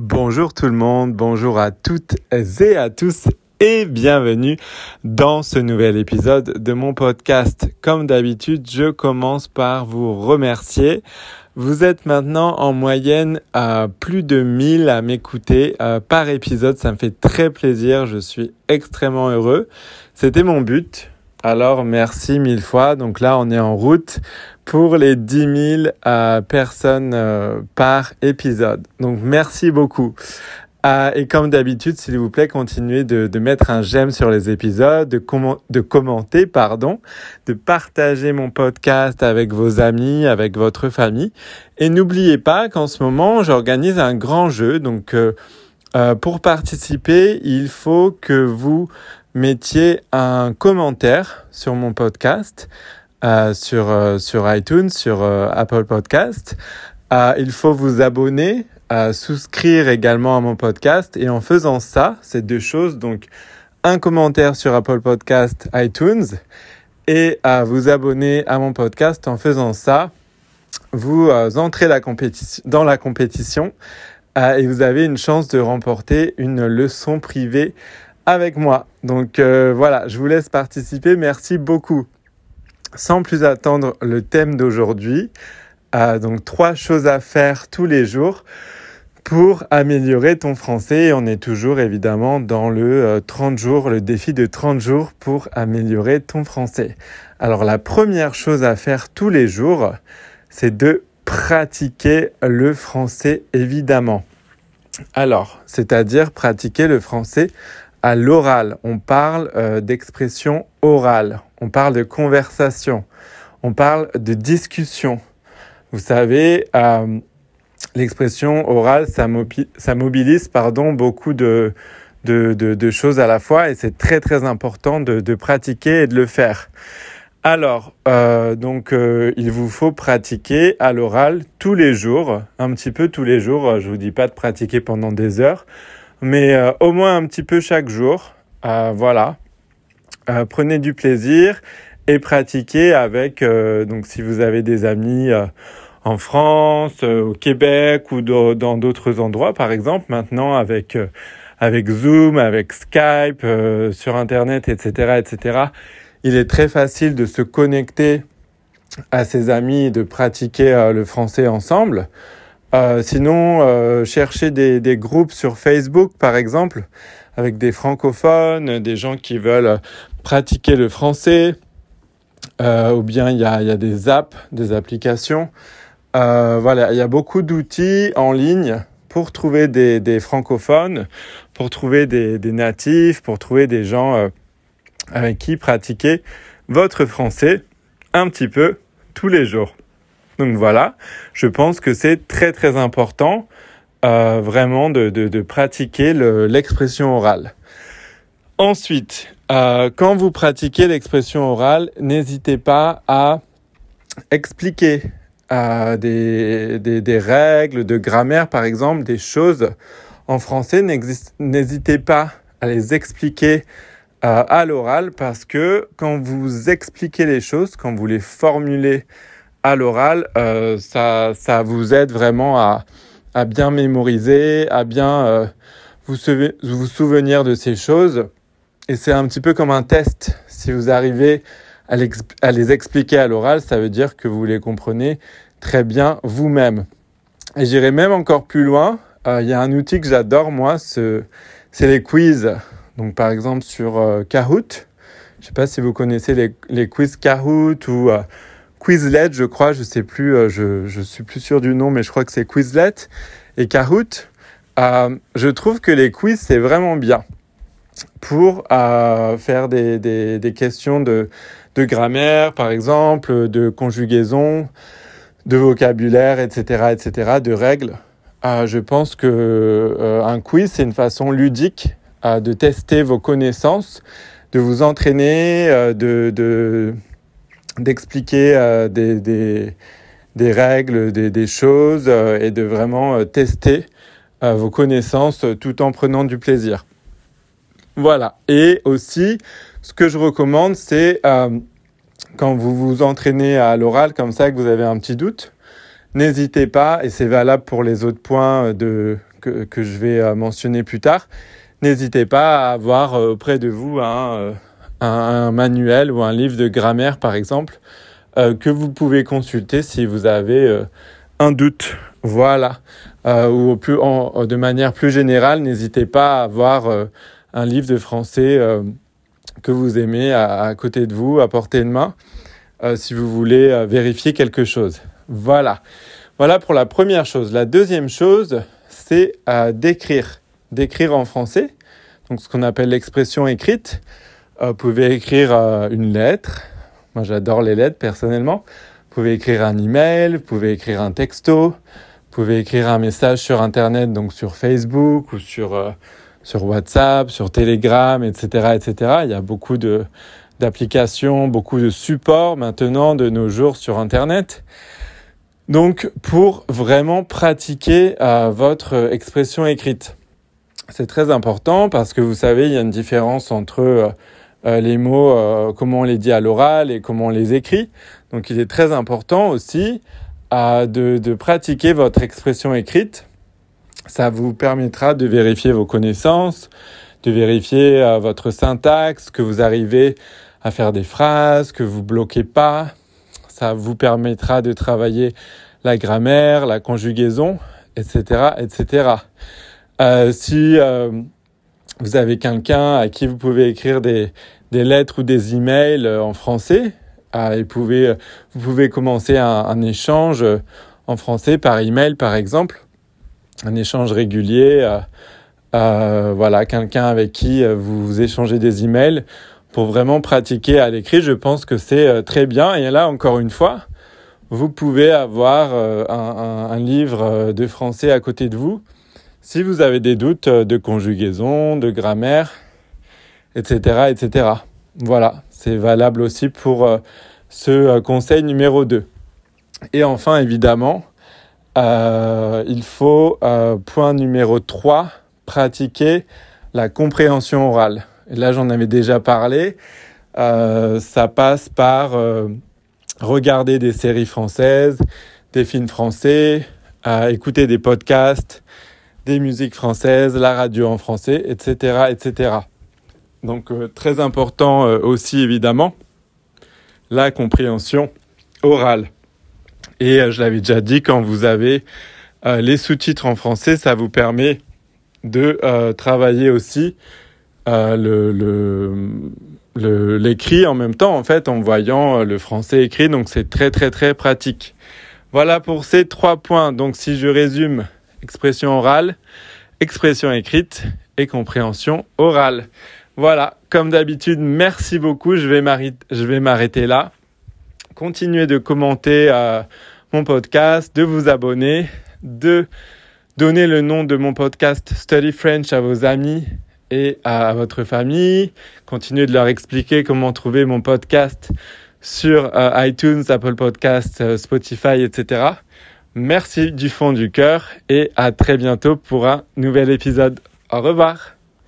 Bonjour tout le monde, bonjour à toutes et à tous et bienvenue dans ce nouvel épisode de mon podcast. Comme d'habitude, je commence par vous remercier. Vous êtes maintenant en moyenne à plus de 1000 à m'écouter euh, par épisode. Ça me fait très plaisir. Je suis extrêmement heureux. C'était mon but. Alors merci mille fois. Donc là, on est en route pour les 10 000 euh, personnes euh, par épisode. Donc merci beaucoup. Euh, et comme d'habitude, s'il vous plaît, continuez de, mettre un j'aime sur les épisodes, de, de commenter, pardon, de partager mon podcast avec vos amis, avec votre famille. Et n'oubliez pas qu'en ce moment, j'organise un grand jeu. Donc pour participer, il faut que vous mettiez un commentaire sur mon podcast, euh, sur, euh, sur iTunes, sur euh, Apple Podcast. Il faut vous abonner, souscrire également à mon podcast. Et en faisant ça, ces deux choses, donc un commentaire sur Apple Podcast, iTunes, et vous abonner à mon podcast. En faisant ça, vous entrez dans la compétition et vous avez une chance de remporter une leçon privée avec moi. Donc voilà, je vous laisse participer. Merci beaucoup. Sans plus attendre, le thème d'aujourd'hui. Donc trois choses à faire tous les jours pour améliorer ton français. on est toujours évidemment dans le 30 euh, jours, le défi de 30 jours pour améliorer ton français. Alors la première chose à faire tous les jours, c'est de pratiquer le français évidemment. Alors, c'est-à-dire pratiquer le français à l'oral. On parle euh, d'expression orale. On parle de conversation. On parle de discussion. Vous savez, euh, l'expression orale, ça, mobilise pardon, beaucoup de, choses à la fois et c'est très très important de, pratiquer et de le faire. Alors, euh, donc, il vous faut pratiquer à l'oral tous les jours, un petit peu tous les jours. Je vous dis pas de pratiquer pendant des heures, mais euh, au moins un petit peu chaque jour. Euh, voilà. Euh, prenez du plaisir et pratiquez avec, donc si vous avez des amis en France, au Québec ou dans d'autres endroits, par exemple, maintenant avec, avec Zoom, avec Skype, sur Internet, etc., etc., il est très facile de se connecter à ses amis et de pratiquer le français ensemble. Euh, sinon, euh, chercher des, des, groupes sur Facebook, par exemple, avec des francophones, des gens qui veulent pratiquer le français, euh, ou bien il y a, y a, des apps, des applications. Euh, voilà, il y a beaucoup d'outils en ligne pour trouver des, des francophones, pour trouver des, des, natifs, pour trouver des gens euh, avec qui pratiquer votre français un petit peu tous les jours. Donc voilà, je pense que c'est très très important euh, vraiment de, pratiquer l'expression orale. Ensuite, euh, quand vous pratiquez l'expression orale, n'hésitez pas à expliquer euh, des, règles de grammaire, par exemple, des choses en français. N'hésitez pas à les expliquer à l'oral parce que quand vous expliquez les choses, quand vous les formulez à l'oral, euh, ça, ça vous aide vraiment à, à bien mémoriser, à bien euh, vous, vous souvenir de ces choses. Et c'est un petit peu comme un test. Si vous arrivez à, les expliquer à l'oral, ça veut dire que vous les comprenez très bien vous-même. Et j'irai même encore plus loin. Euh, il y a un outil que j'adore, moi, c'est les quiz. Donc, par exemple, sur Kahoot. Je ne sais pas si vous connaissez les, les quiz Kahoot ou Quizlet, je crois, je sais plus, euh, je, je suis plus sûr du nom, mais je crois que c'est Quizlet et Kahoot. Euh, je trouve que les quiz, c'est vraiment bien pour euh, faire des, questions de, grammaire, par exemple, de conjugaison, de vocabulaire, etc., etc., de règles. Je pense que un quiz, c'est une façon ludique de tester vos connaissances, de vous entraîner, de d'expliquer euh, des, des, règles, des, des choses euh, et de vraiment euh, tester vos connaissances tout en prenant du plaisir. Voilà. Et aussi, ce que je recommande, c'est quand vous vous entraînez à l'oral comme ça, que vous avez un petit doute, n'hésitez pas, et c'est valable pour les autres points de, que, que je vais mentionner plus tard, n'hésitez pas à avoir auprès de vous un, un, manuel ou un livre de grammaire, par exemple, que vous pouvez consulter si vous avez un doute. Voilà. ou plus, de manière plus générale, n'hésitez pas à avoir un livre de français que vous aimez à, côté de vous, à portée de main, euh, si vous voulez euh, vérifier quelque chose. Voilà. Voilà pour la première chose. La deuxième chose, c'est euh, d'écrire. D'écrire en français, donc ce qu'on appelle l'expression écrite. Vous pouvez écrire une lettre. Moi, j'adore les lettres personnellement. Vous pouvez écrire un email, vous pouvez écrire un texto, vous pouvez écrire un message sur Internet, donc sur Facebook ou sur sur WhatsApp, sur Telegram, etc., etc. Il y a beaucoup de d'applications, beaucoup de supports maintenant de nos jours sur Internet. Donc, pour vraiment pratiquer euh, votre expression écrite, c'est très important parce que vous savez, il y a une différence entre euh, euh, les mots, comment on les dit à l'oral et comment on les écrit. Donc, il est très important aussi de, de pratiquer votre expression écrite ça vous permettra de vérifier vos connaissances, de vérifier euh, votre syntaxe, que vous arrivez à faire des phrases, que vous bloquez pas. Ça vous permettra de travailler la grammaire, la conjugaison, etc., etc. Euh, si euh, vous avez quelqu'un à qui vous pouvez écrire des, des lettres ou des emails euh, en français, euh, pouvez, vous pouvez commencer un, échange en français par email, par exemple un échange régulier, euh, euh, voilà, quelqu'un avec qui euh, vous échangez des emails pour vraiment pratiquer à l'écrit. Je pense que c'est très bien. Et là, encore une fois, vous pouvez avoir un, livre de français à côté de vous. Si vous avez des doutes de conjugaison, de grammaire, etc., etc. Voilà, c'est valable aussi pour ce conseil numéro 2. Et enfin, évidemment, euh, il faut, euh, point numéro 3, pratiquer la compréhension orale. Et là, j'en avais déjà parlé. Euh, ça passe par regarder des séries françaises, des films français, écouter des podcasts, des musiques françaises, la radio en français, etc. etc. Donc très important aussi évidemment, la compréhension orale. Et euh, je l'avais déjà dit, quand vous avez euh, les sous-titres en français, ça vous permet de euh, travailler aussi le, le, l'écrit en même temps, en fait, en voyant le français écrit. Donc, c'est très, très, très pratique. Voilà pour ces trois points. Donc, si je résume, expression orale, expression écrite et compréhension orale. Voilà, comme d'habitude, merci beaucoup. Je vais m'arrêter là continuez de commenter euh, mon podcast, de vous abonner, de donner le nom de mon podcast Study French à vos amis et à votre famille. Continuez de leur expliquer comment trouver mon podcast sur euh, iTunes, Apple Podcasts, euh, Spotify, etc. Merci du fond du cœur et à très bientôt pour un nouvel épisode. Au revoir.